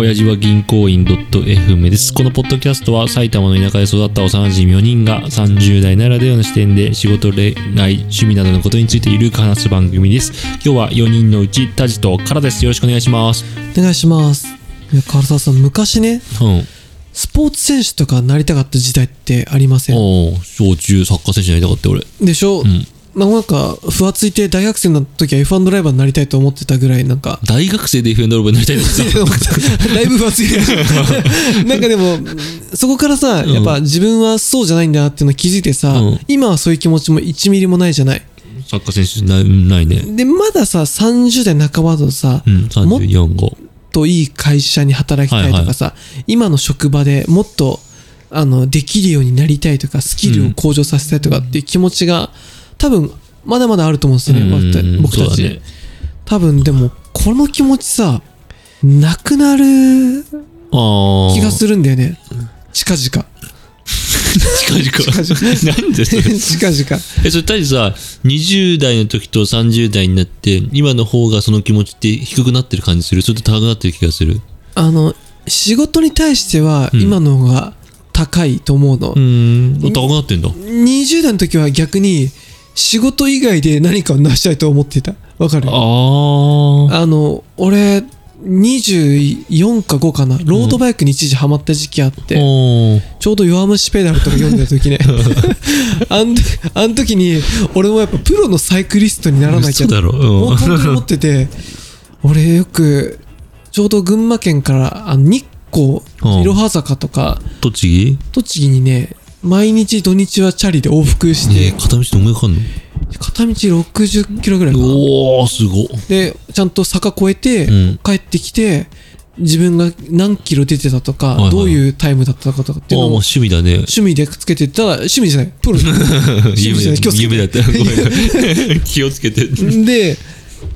親父は銀行員 .fm です。このポッドキャストは埼玉の田舎で育った幼馴染4人が30代ならではの視点で仕事、恋愛、趣味などのことについてゆるく話す番組です。今日は4人のうちタジとカラです。よろしくお願いします。お願いします。いや、唐沢さん、昔ね、うん。スポーツ選手とかなりたかった時代ってありません？小中サッカー選手になりたかった俺。でしょ、んなんか、ふわついて大学生の時は F1 ドライバーになりたいと思ってたぐらい、なんか、大学生で FN ドローバーになりたいんですよ。だいぶふわついてる。なんかでも、そこからさ、やっぱ自分はそうじゃないんだなっていうのを気づいてさ、うん今はそういう気持ちも1ミリもないじゃない。サッカー選手なないね。で、まださ、30代半ばだとさ、うん、もっ34、5。といい会社に働きたいとかさ、今の職場でもっとあのできるようになりたいとかスキルを向上させたいとかっていう気持ちが多分まだまだあると思うんですよね、うん僕たち、ね多分でもこの気持ちさなくなる。気がするんだよね。近々。近々。近なんでそれ？近々。え、それ、たじさ、20代の時と30代になって、今の方がその気持ちって低くなってる感じする？それと高くなってる気がする？あの仕事に対してはうん。今の方が高いと思うの、うーん。高くなってんだ。20代の時は逆に仕事以外で何かを成したいと思ってた？わかる？ああ。あの俺24か5かな？ロードバイクに一時ハマった時期あって、おーちょうど弱虫ペダルとか読んでた時ね。あんあん時に俺もやっぱプロのサイクリストにならなきゃ嘘だろ。うん。もう本当に思ってて俺よくちょうど群馬県からあの日光うん。いろは坂とか栃木？栃木にね毎日土日はチャリで往復して。片道どんぐらいかかんの？片道60キロぐらいかな。おー、すご。っ。でちゃんと坂越えて、うん。帰ってきて自分が何キロ出てたとか、はいはいどういうタイムだったかとかってああ、いうのをもう趣味だね。趣味でつけてたら趣味じゃない。プロ趣味夢じゃない。気をつけて。夢だった。ごめん。気をつけて。で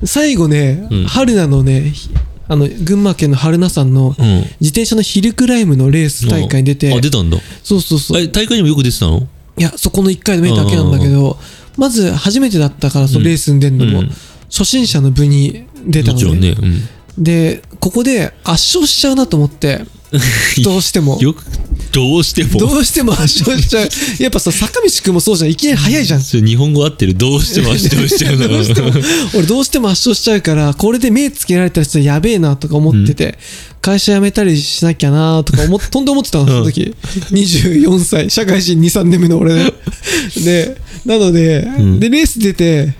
最後ね、うん。春菜のね。ひあの群馬県の春菜山のうん。自転車のヒルクライムのレース大会に出て、あ、出たんだ。そうそうそうえ、大会にもよく出てたの？いやそこの1回の目だけなんだけどまず初めてだったからそのレースに出るのも、うん初心者の部に出たのねもちろんね。うん。でここで圧勝しちゃうなと思って どうしてもよく、どうしても。どうしても 圧勝しちゃう。やっぱさ坂道くんもそうじゃん。いきなり速いじゃん。日本語合ってる。どうしても足どうしちゃうの。どうしても俺どうしても圧勝しちゃうからこれで目つけられた人やべえなとか思ってて、会社辞めたりしなきゃなとか思っ とんで思ってたのその時、24歳。社会人23年目の俺で。でなので、ん。でレース出て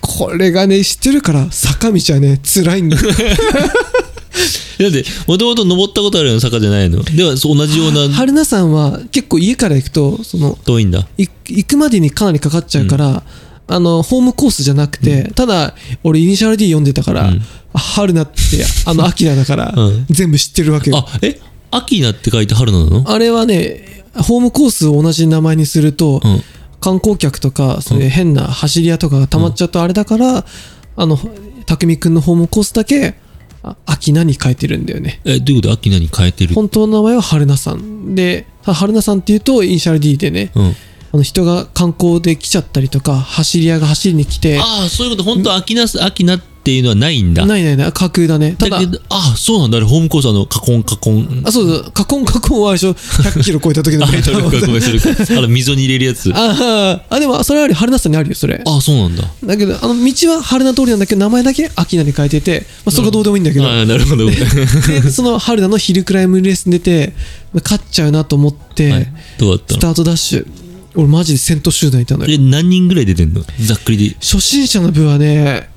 これがね知ってるから坂道はね辛いんだよ だって、もともと登ったことあるような坂じゃないの？では、同じような、春菜さんは結構家から行くとその遠いんだ。い行くまでにかなりかかっちゃうから、あのホームコースじゃなくて、ただ俺イニシャル D 読んでたから、うん。春菜ってあの アキラだから、うん。全部知ってるわけよ。あ、え？秋菜って書いて春菜なの？あれはねホームコースを同じ名前にすると、うん。観光客とかそういう変な走り屋とかが溜まっちゃうとあれだから、あの匠くんのホームコースだけあ秋菜に変えてるんだよね。え、どういうこと？秋菜に変えてる？本当の名前は春菜さん。で春菜さんっていうとイニシャル D でね。うん。あの人が観光で来ちゃったりとか走り屋が走りに来てああ、そういうこと、本当は秋菜、秋菜っていうのはないんだ。ないないない架空だねただああ、そうなんだ。あれ、ホームコースあの、カコンカコン。あそうだカコンカコンは最初100キロ超えた時のあ、メーターごめんごめん、それか。あの、溝に入れるやつ。あああでもそれはあり春菜さんにあるよそれあ、そうなんだ。だけどあの道は春菜通りなんだけど名前だけ秋菜に変えてて、まあ、それがどうでもいいんだけど、ああ、なるほど。でその春菜のヒルクライムレースに出て勝っちゃうなと思って、はい。どうだったの？スタートダッシュ俺マジで先頭集団いたのよえ、何人ぐらい出てんの？ざっくりで。初心者の部はね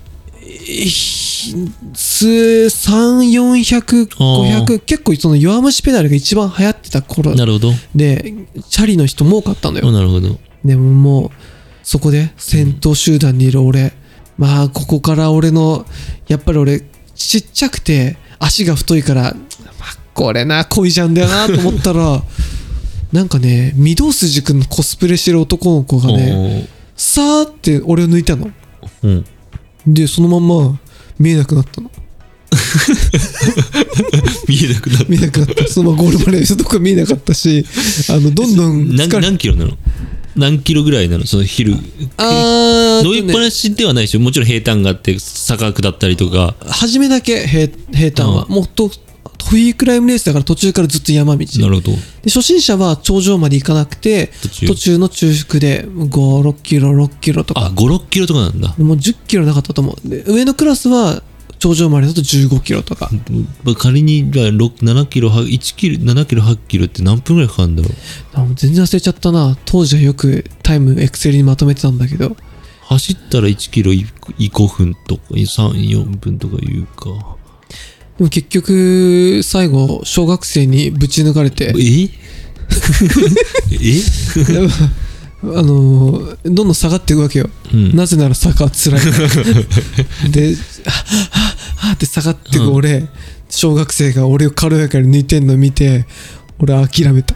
ひ数3400、あー500結構その弱虫ペダルが一番流行ってた頃なるほど。でチャリの人も多かったのあよなるほど。でももうそこで先頭集団にいる俺まあここから俺のやっぱり俺ちっちゃくて足が太いから、まあ、これな恋じゃんだよなと思ったら なんかね御堂筋くんのコスプレしてる男の子がねさーって俺を抜いたの。うん。でそのまんま見えなくなったの。見えなくなっ見えなくなった。そのままゴールまでしたとこ見えなかったしあのどんどん何キロなの？何キロぐらいなの？その昼。あー乗りっぱなしではないでしょ。もちろん平坦があって坂下ったりとか。初めだけ平平坦は、うもっとフリークライムレースだから途中からずっと山道。なるほど。で初心者は頂上まで行かなくて途中途中の中腹で5、6キロ、6キロとあ、か、5、6キロとかなんだ。もう10キロなかったと思う。で上のクラスは頂上までだと15キロとか。まあ仮に、じゃあ、6 7キロ、は1キロ、7キロ、8キロって何分ぐらいかかるんだろう？全然忘れちゃったな。当時はよくタイムエクセルにまとめてたんだけど。走ったら1キロい5分とか、3、4分とかいうか。でも結局、最後、小学生にぶち抜かれて、え？え？あのーどんどん下がっていくわけよ。うん。なぜなら坂は辛い。で、はははって下がってく俺、小学生が俺を軽やかに抜いてんの見て、俺諦めた。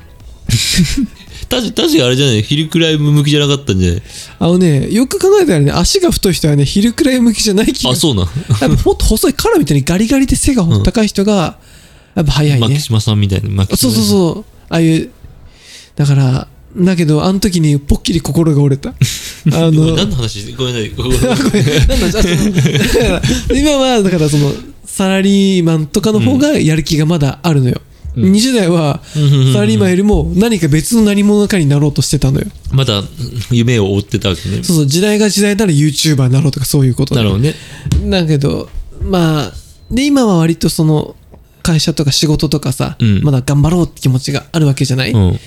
確か確かあれじゃない？ヒルクライム向きじゃなかったんじゃない？あのね、よく考えたらね、足が太い人はね、昼くらい向きじゃない気があ、そうなん。多分もっと細いカラみたいにガリガリで背が高い人が、やっぱ早いね牧。島さんみたいな。牧そうそうう。そう。ああいう、だから、だけど、あの時にぽっきり心が折れた。あの、何の話？ごめんなさい。ごめんなんだじゃあその だから今はだからそのサラリーマンとかの方がやる気がまだあるのよ、うん20代はサラリーマンよりも何か別の何者かになろうとしてたのよまだ夢を追ってたわけね。そうそう時代が時代なら YouTuber になろうとかそういうことなるほどね。だけどまあで今は割とその会社とか仕事とかさ、うんまだ頑張ろうって気持ちがあるわけじゃない、うん。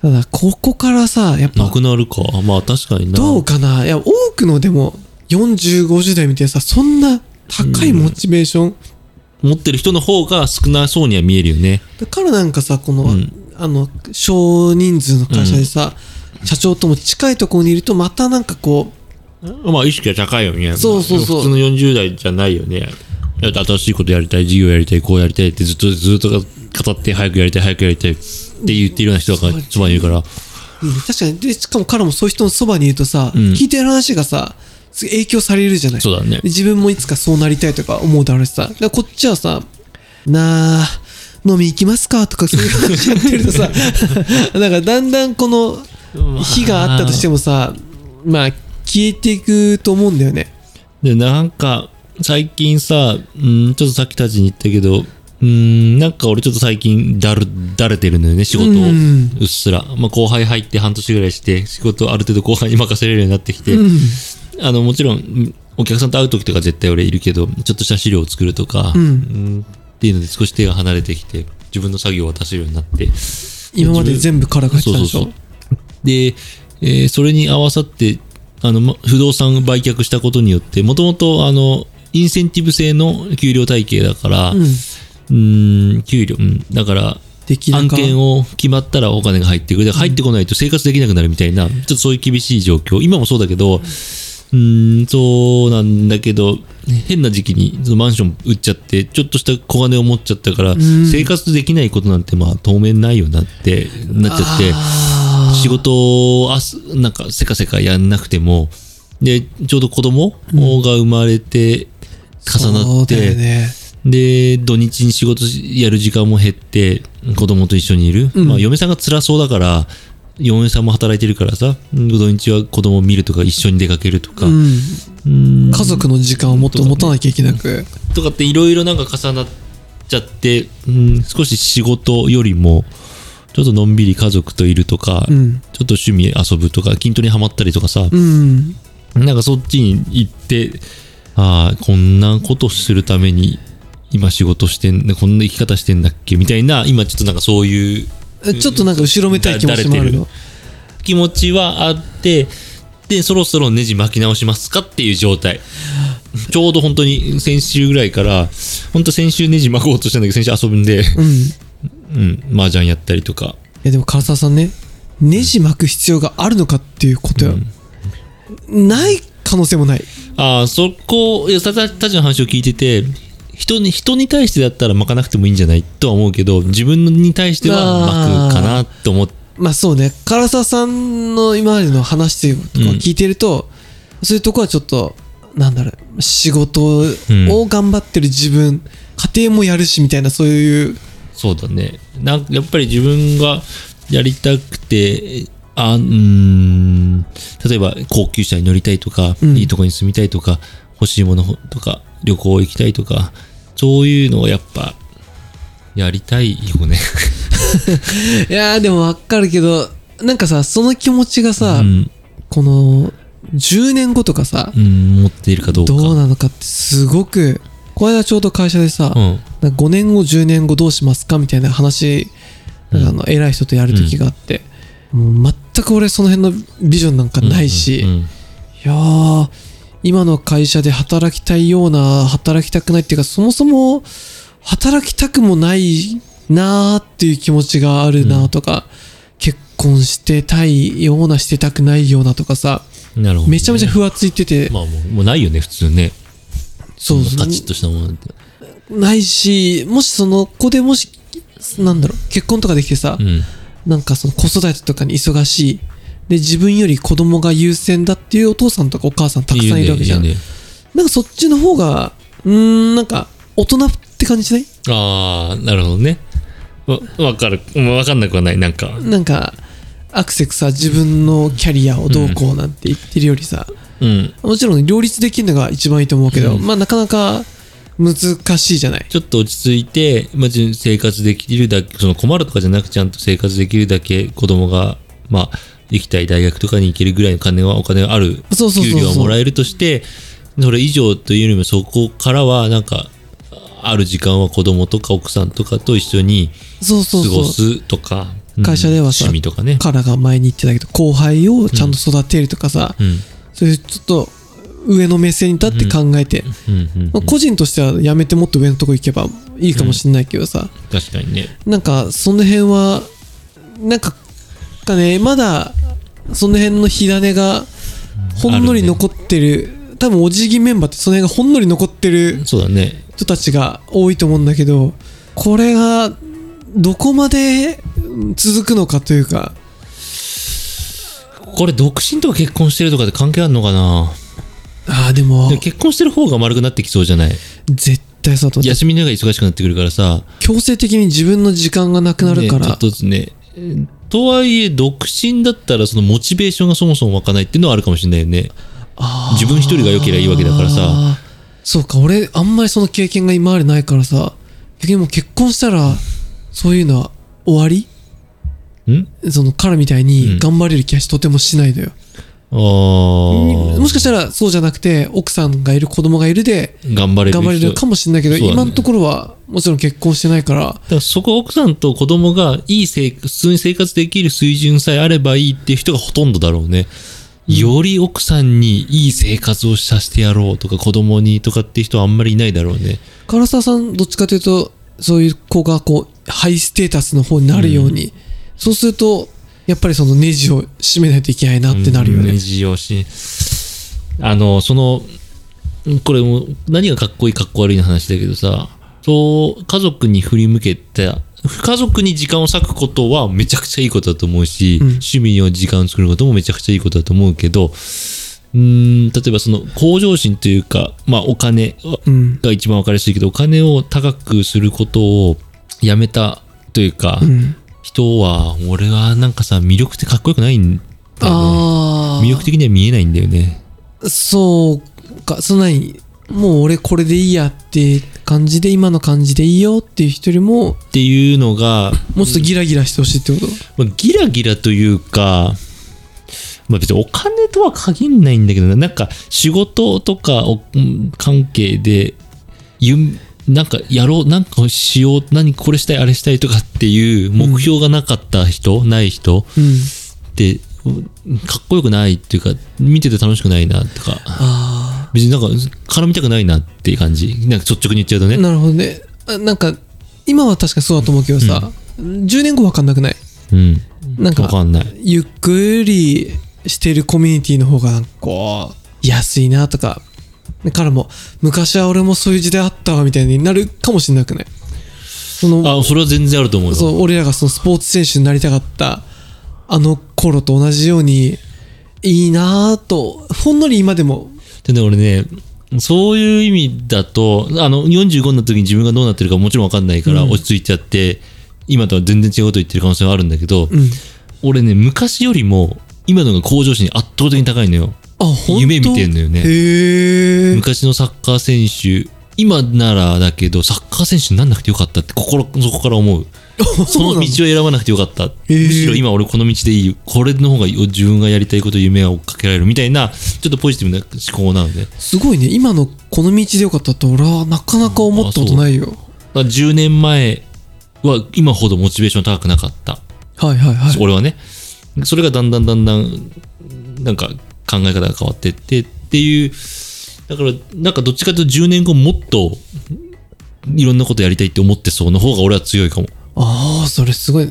ただここからさやっぱなくなるか。まあ確かにな。どうかないや多くのでも4050代みたいなさそんな高いモチベーション、持ってる人の方が少なそうには見えるよね。だからなんかさこの、うんあの少人数の会社でさ、社長とも近いところにいるとまたなんかこまあ意識が高いよね。そうそうそう普通の40代じゃないよね。新しいことやりたい、事業やりたい、こうやりたいってずっとずっと語って、早くやりたい、早くやりたいって言ってるような人がそばにいるから。う、うん確かにでしかも彼もそういう人のそばにいるとさ、うん聞いてる話がさ影響されるじゃない。そうだね。で。自分もいつかそうなりたいとか思うだろうしさこっちはさなあ飲み行きますか？とかそういう話やってるとさ なんかだんだんこの火があったとしてもさまあ消えていくと思うんだよね。で、なんか、最近さ、うん、ちょっとさっきたちに言ったけど、うん、なんか俺ちょっと最近だる、だれてるのよね、仕事を。うん。うっすら。まあ後輩入って半年ぐらいして、仕事ある程度後輩に任せれるようになってきて、うんあの、もちろん、うんお客さんと会う時とか絶対俺いるけど、ちょっとした資料を作るとか、うん。うんっていうので少し手が離れてきて、自分の作業を渡せるようになって、今まで全部からが入ってたでしょ？そうそうで、えーそれに合わさって、あの、ま不動産売却したことによって、もともと、あの、インセンティブ制の給料体系だから、ううん。ーん、給料、うん、だから、案件を決まったらお金が入ってくる。で入ってこないと生活できなくなるみたいな、ちょっとそういう厳しい状況。今もそうだけど、うーん、そうなんだけど、変な時期にそのマンション売っちゃって、ちょっとした小金を持っちゃったから、ん。生活できないことなんてまあ当面ないよなってなっちゃって、仕事をあすなんかせかせかやんなくても、で、ちょうど子供が生まれて重なって、ね。で、土日に仕事やる時間も減って、子供と一緒にいる。うん。まあ、嫁さんが辛そうだから、嫁さんも働いてるからさ、土日は子供を見るとか、一緒に出かけるとか、うん。うん。家族の時間をもっと持たなきゃいけなく。とかっていろいろなんか重なっちゃって、うん、少し仕事よりも、ちょっとのんびり家族といるとか、うん。ちょっと趣味遊ぶとか、筋トレにハマったりとかさ、うん。なんかそっちに行って、ああ、こんなことするために今仕事してん、こんな生き方してんだっけ？みたいな、今ちょっとなんかそういうちょっとなんか後ろめたい気持ちもある？の気持ちはあって、で、そろそろネジ巻き直しますかっていう状態。ちょうど本当に先週ぐらいから、本当先週ネジ巻こうとしたんだけど、先週遊ぶんで、うん。いうん、麻雀やったりとか。やでも唐沢さんねネジ巻く必要があるのかっていうことよ、ない可能性もない。ああ、そこ、いや、たたたちの話を聞いてて、人に、人に対してだったら巻かなくてもいいんじゃないとは思うけど、自分に対しては巻くかなと思って、まあそうね。唐沢さんの今までの話とか聞いてると、そういうとこはちょっとなんだろう。仕事を頑張ってる自分、家庭もやるしみたいなそういう。そうだね。なんやっぱり自分がやりたくて、あうーん、例えば高級車に乗りたいとか、うん。いいとこに住みたいとか、欲しいものとか、旅行行きたいとか、そういうのをやっぱ、やりたいよね。いやーでもわかるけどなんかさその気持ちがさ、うん。この10年後とかさ、うん、持っているかどうか。どうなのかってすごくこの間ちょうど会社でさ、うん。なんか5年後10年後どうしますかみたいな話、なんかあの偉い人とやる時があって、もう全く俺その辺のビジョンなんかないし、いやー今の会社で働きたいような働きたくないっていうかそもそも働きたくもないなーっていう気持ちがあるなとか、結婚してたいようなしてたくないようなとかさうんなるほど、めちゃめちゃふわついてて、まあもう、もうないよね、普通ね。そうそんなカチッとしたものて。ないしもしその子でもしなんだろう結婚とかできてさ、うん。なんかその子育てとかに忙しいで自分より子供が優先だっていうお父さんとかお母さんたくさんいるわけじゃん、いいよねなんかそっちの方がうーんなんか大人って感じしない？ああ、なるほどね。わ、わかる。もうわかんなくはない。なんか。なんかアクセクさ自分のキャリアをどうこうなんて言ってるよりさ、うん。もちろん両立できるのが一番いいと思うけど、うんまあなかなか難しいじゃない？ちょっと落ち着いて、まあ、じ生活できるだけ、その困るとかじゃなくちゃんと生活できるだけ子供が、まあ、行きたい大学とかに行けるぐらいの金は、お金がある、給料はもらえるとして、それ以上というよりもそこからは、なんか、ある時間は子供とか奥さんとかと一緒にそうそうそう過ごすとか、うん会社ではさ趣味とかね。カラが前に言ってたけど後輩をちゃんと育てるとかさ、うん。そういうちょっと上の目線に立って考えて、個人としてはやめてもっと上のとこ行けばいいかもしれないけどさ、確かにね。なんかその辺はなんかかね。まだその辺の火種がほんのり残ってる。多分お辞儀メンバーってその辺がほんのり残ってるそうだね。人たちが多いと思うんだけどこれがどこまで続くのかというか。これ独身とか結婚してるとかで関係あるのかな？ああでも。結婚してる方が丸くなってきそうじゃない？絶対そうだと休みの日が忙しくなってくるからさ。強制的に自分の時間がなくなるから、ねちょっとずつね。えーとはいえ、独身だったらそのモチベーションがそもそも湧かないっていうのはあるかもしれないよね。自分一人が良ければいいわけだからさ。そうか俺あんまりその経験が今までないからさ。逆にもう結婚したらそういうのは終わり？ん？その彼みたいに頑張れる気がしとてもしないのよ、あー。もしかしたらそうじゃなくて奥さんがいる子供がいるで頑張れるかもしれないけど、ね。今のところはもちろん結婚してないからだからそこ奥さんと子供がいい生普通に生活できる水準さえあればいいっていう人がほとんどだろうね。より奥さんにいい生活をさせてやろうとか子供にとかっていう人はあんまりいないだろうね。唐沢さんどっちかというとそういう子がこうハイステータスの方になるように、そうするとやっぱりそのネジを締めないといけないなってなるよね、ネジをし、あの、その、これも何がかっこいいかっこ悪いの話だけどさ、そう、家族に振り向けた、家族に時間を割くことはめちゃくちゃいいことだと思うし、うん趣味を時間を作ることもめちゃくちゃいいことだと思うけど、うーん、例えばその向上心というか、まあお金うんが一番わかりやすいけど、お金を高くすることをやめたというか、うん人は、俺はなんかさ、魅力ってかっこよくないんだよね。魅力的には見えないんだよね。そうかそんなにもう俺これでいいやって感じで今の感じでいいよっていう人よりもっていうのが、もうちょっとギラギラしてほしいってこと、まあギラギラというか、まあ、別にお金とは限んないんだけどな、なんか仕事とか関係で、なんかやろう、なんかしよう、何これしたい、あれしたいとかっていう目標がなかった人、ない人うん。って、うんかっこよくないっていうか、見てて楽しくないなとか、あ別になんか絡みたくないなっていう感じ？なんか率直に言っちゃうとね。あなるほどねあなんか今は確かにそうだと思うけどさ、10年後分かんなくない？うん。なんかわかんない。ゆっくりしてるコミュニティの方がこう安いなとかで彼も昔は俺もそういう時代あったわみたいになるかもしれなくない？そのあ、それは全然あると思うよ。そう俺らがそのスポーツ選手になりたかったあの頃と同じようにいいなぁとほんのり今でもでね、俺ね、そういう意味だと、あの、45になった時に自分がどうなってるかもちろんわかんないから、うん。落ち着いちゃって、今とは全然違うこと言ってる可能性はあるんだけど、うん。俺ね、昔よりも、今のが向上心圧倒的に高いのよ。あ本当？夢見てんのよね。昔のサッカー選手今ならだけどサッカー選手になんなくてよかったって心そこから思う その道を選ばなくてよかった、むしろ今俺この道でいいこれの方が自分がやりたいこと夢を追っかけられる。みたいなちょっとポジティブな思考なのねすごいね。今のこの道でよかったって俺はなかなか思ったことないよ、だから10年前は今ほどモチベーション高くなかった。はいはいはい。俺はね。それがだんだんだんだんなんか考え方が変わってってっていうだからなんかどっちかというと10年後もっといろんなことやりたいって思ってそうの方が俺は強いかもああそれすごい。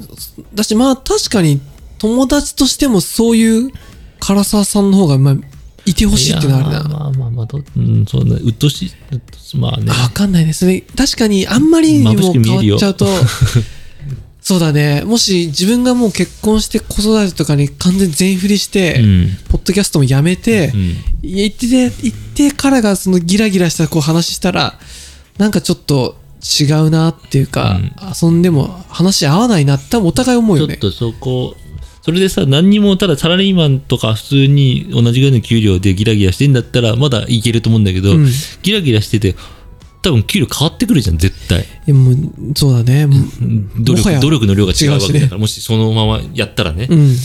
だしまあ確かに友達としてもそういう唐沢さんの方がまあいてほしいっていうのはあるな。まあまあまあどうんそうねうっとうしいまあね。あわかんないねそれ確かにあんまりにも変わっちゃうと そうだね。もし自分がもう結婚して子育てとかに完全に全振りして、うん。ポッドキャストもやめて、うん。言ってて言ってからがそのギラギラしたこう話したらなんかちょっと違うなっていうか、遊んでも話合わないなって多分お互い思うよね。ちょっとそこそれでさ何にもただサラリーマンとか普通に同じぐらいの給料でギラギラしてんだったらまだいけると思うんだけど、うん。ギラギラしてて多分給料変わってくるじゃん絶対。いやもうそうだね。努力努力の量が違うわけだからねもしそのままやったらね、うん。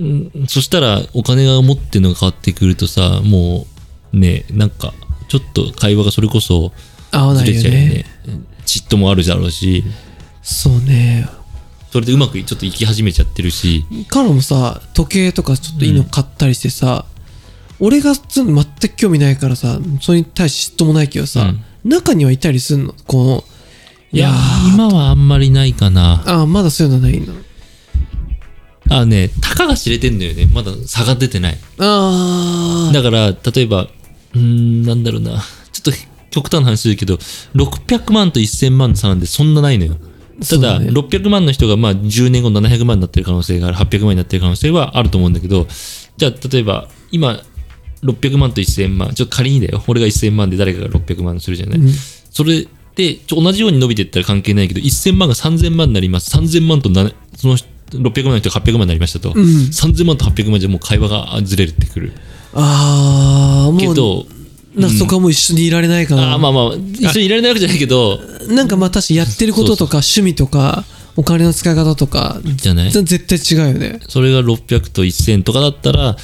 うん。そしたらお金が持ってるのが変わってくるとさもうねなんかちょっと会話がそれこそず合わないよれちゃうよねね嫉妬もあるだろうし。そうね。それでうまくちょっと生き始めちゃってるし。彼もさ時計とかちょっといいの買ったりしてさ、俺がつ全く興味ないからさそれに対して嫉妬もないけどさ、中にはいたりすんの？このいやー今はあんまりないかな。ああまだそういうのないの？あねたかが知れてんだよね。まだ差が出てない。ああだから例えばうーんなんだろうな。ちょっと極端な話するけど600万と1000万の差なんでそんなないのよ。ただ、ね。600万の人がまあ10年後700万になってる可能性がある800万になってる可能性はあると思うんだけどじゃあ例えば今600万と1000万ちょっと仮にだよ。俺が1000万で誰かが600万するじゃない、うん。それでちょ同じように伸びていったら関係ないけど1000万が3000万になります。3000万となその600万の人が800万になりましたと、ん。3000万と800万じゃもう会話がずれてくる。ああもうけどなそこはもう一緒にいられないかな、あーまあまあ一緒にいられないわけじゃないけど。なんかまあ確かにやってることとか趣味とかお金の使い方とかじゃない？絶対違うよね。それが600と1000とかだったら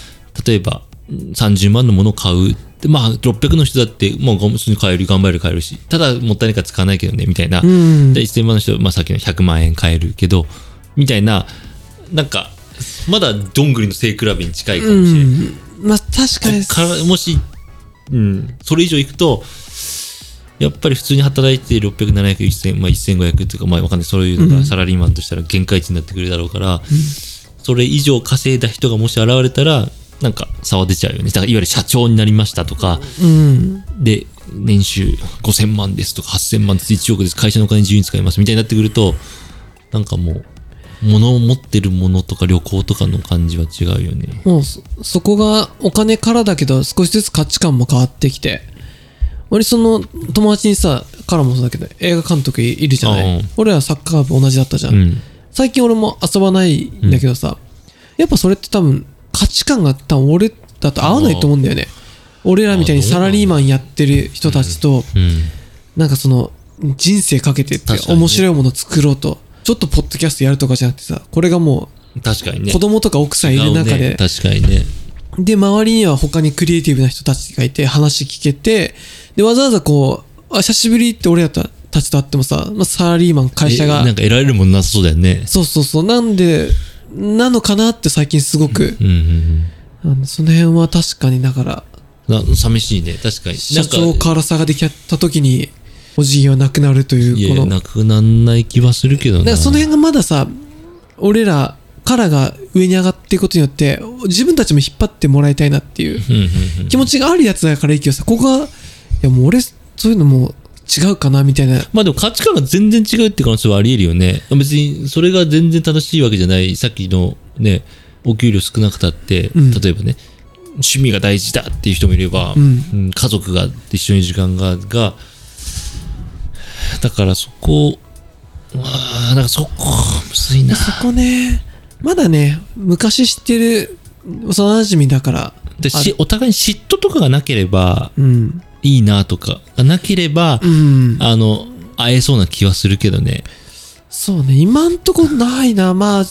例えばうん30万のものを買うでまあ600の人だってもう普通に買える頑張れる買えるしただもったいないから使わないけどねみたいな、うん。で1000万の人は、まあ、さっきの100万円買えるけどみたいななんかまだどんぐりの背比べに近いかもしれない、うん。まあ確かに。からもし、うん、それ以上いくとやっぱり普通に働いて600、700、1000、まあ、1500っていうか、まあ、わかんない。そういうのがサラリーマンとしたら限界値になってくるだろうから、それ以上稼いだ人がもし現れたら、なんか差は出ちゃうよね。だからいわゆる社長になりましたとか、うんで、年収5000万ですとか8000万です、1億です、会社のお金自由に使いますみたいになってくると、なんかもう、物を持ってるものとか旅行とかの感じは違うよね。もうそそこがお金からだけど少しずつ価値観も変わってきて俺その友達にさからもそうだけど映画監督いいるじゃない、俺らサッカー部同じだったじゃん、うん。最近俺も遊ばないんだけどさ、やっぱそれって多分価値観が多分俺だと合わないと思うんだよね。俺らみたいにサラリーマンやってる人たちとうん。なんかその人生かけてって面白いもの作ろうとちょっとポッドキャストやるとかじゃなくてさこれがもう確かにね。子供とか奥さんいる中で、ね確かにね。で、周りには他にクリエイティブな人たちがいて、話聞けて、で、わざわざこう、あ、久しぶりって俺らたちと会ってもさ、まあ、サラリーマン、会社がえなん、か得られるものなさそうだよね。そうそうそう、なんで、なのかなって最近すごく、うんうんその辺は確かに、だから、うん。な寂しいね。確かに。社長から差ができた時に、お辞儀はなくなるという、いやいや、この、なくなんない気はするけどな。だからその辺がまださ、俺らからが上に上がっていくことによって、自分たちも引っ張ってもらいたいなっていううんうんうん。気持ちがあるやつだからいいけどさ、ここが、いやもう俺、そういうのもう違うかなみたいな。まあでも価値観が全然違うって可能性はあり得るよね。別にそれが全然正しいわけじゃない。さっきのね、お給料少なくたって、うん例えばね、趣味が大事だっていう人もいれば、うんうん家族が一緒に時間が、が、だからそこ、あーなんかそこ、むずいな。そこね、まだね、昔知ってる幼馴染だから、でしお互いに嫉妬とかがなければうん。いいなとかがなければ、うんあの、会えそうな気はするけどね。そうね今んとこないなまあ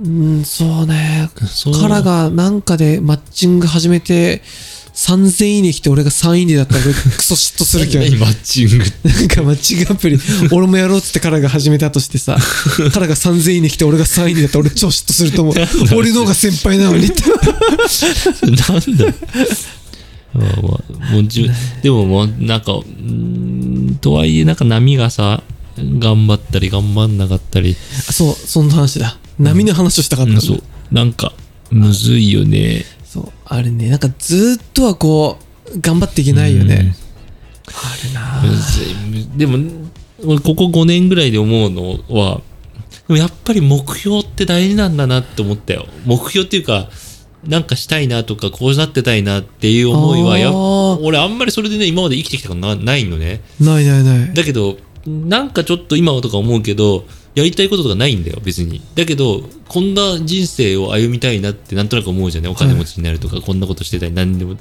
うんそうねカラがなんかでマッチング始めて3000いいね来て俺が3いいねだったら俺クソ嫉妬するけど何マッチング。なんかマッチングアプリ。俺もやろうっつってカラが始めたとしてさ。カラが3000いいね来て俺が3いいねだったら俺超嫉妬すると思う。俺の方が先輩なのにって。なんだまあまあもうじゅでももうなんかうーんとはいえなんか波がさ頑張ったり頑張んなかったり、そうそんな話だ。波の話をしたかったんだそう。なんかむずいよねそう。あれねなんかずーっとはこう頑張っていけないよね。あれなでも俺ここ5年ぐらいで思うのはでもやっぱり目標って大事なんだなって思ったよ。目標っていうかなんかしたいなとかこうなってたいなっていう思いはや俺あんまりそれでね今まで生きてきたことなないのね。ないないない。だけどなんかちょっと今はとか思うけどやりたいこととかないんだよ別に。だけどこんな人生を歩みたいなってなんとなく思うじゃんねお金持ちになるとか、こんなことしてたい何でも。っ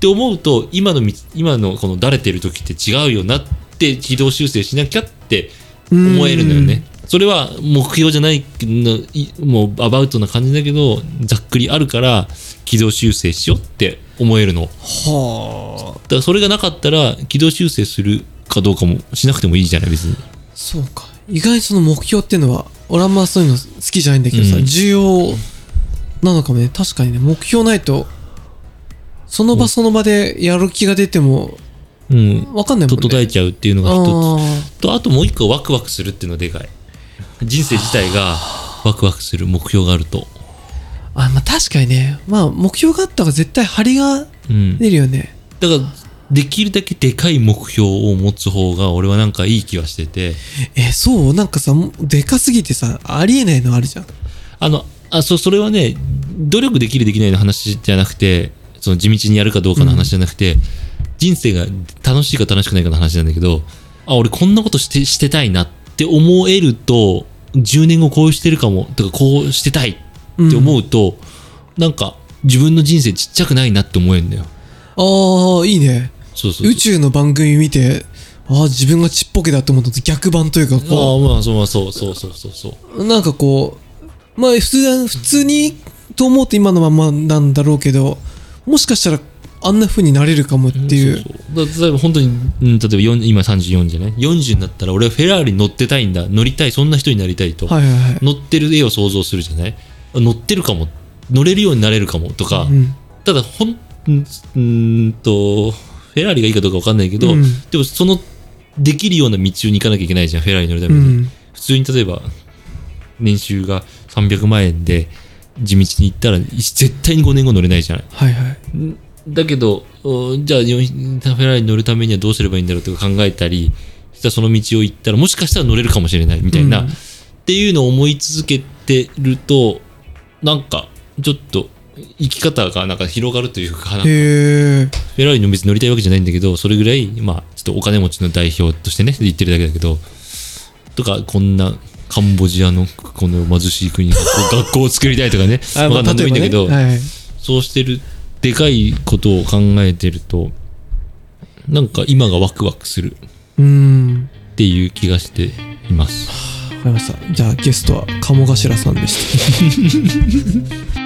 て思うと今の道今のこのだれてる時って違うよなって軌道修正しなきゃって思えるのよね。それは目標じゃないのいもうアバウトな感じだけどざっくりあるから軌道修正しようって思えるの。はあ。だからそれがなかったら軌道修正するかどうかもしなくてもいいじゃない別に。そうか意外にその目標っていうのは俺あんまそういうの好きじゃないんだけどさ、うん。重要なのかもね。確かにね目標ないとその場その場でやる気が出てもうん。分かんないもんね。整えちゃうっていうのが一あつとあともう一個ワクワクするっていうのがでかい。人生自体がワクワクする目標があると。ーあまあ確かにね。まあ目標があった方が絶対張りがうん。出るよね。だからできるだけでかい目標を持つ方が俺はなんかいい気はしてて。えそう？なんかさでかすぎてさありえないのあるじゃん。あのあそそれはね努力できるできないの話じゃなくてその地道にやるかどうかの話じゃなくて、人生が楽しいか楽しくないかの話なんだけどあ俺こんなことしてしてたいなって思えると10年後こうしてるかもとかこうしてたいって思うと、なんか自分の人生ちっちゃくないなって思えるんだよ。ああいいねそうそう宇宙の番組見てああ自分がちっぽけだって思ったと逆版というかあこあまあそうまあそうそうそうそうそう。うなんかこうまあ普通だ普通にと思うと今のままなんだろうけどもしかしたらあんな風になれるかもっていう。そうそう。だ例えば本当に、うん、例えば4今34じゃない？40になったら俺はフェラーリ乗ってたいんだ。乗りたい。そんな人になりたいと、はいはいはい。乗ってる絵を想像するじゃない？乗ってるかも。乗れるようになれるかも。とか、うんただほんうんとフェラーリがいいかどうか分かんないけど、うん。でもそのできるような道に行かなきゃいけないじゃんフェラーリ乗るたうめに、ん。普通に例えば年収が300万円で地道に行ったら絶対に5年後乗れないじゃないはいはい。だけど、おじゃあ、よフェラーリに乗るためにはどうすればいいんだろうとか考えたり、そしたらその道を行ったら、もしかしたら乗れるかもしれないみたいな、うん。っていうのを思い続けてると、なんか、ちょっと、生き方がなんか広がるというか、なんかフェラーリの別に乗りたいわけじゃないんだけど、それぐらい、まあ、ちょっとお金持ちの代表としてね、言ってるだけだけど、とか、こんな、カンボジアのこの貧しい国に学校を作りたいとかね、あまあ、なんでもいいんだけど、例えばねはい。そうしてる、でかいことを考えてると、なんか今がワクワクするうんっていう気がしています。わかりました。じゃあゲストは鴨頭さんでした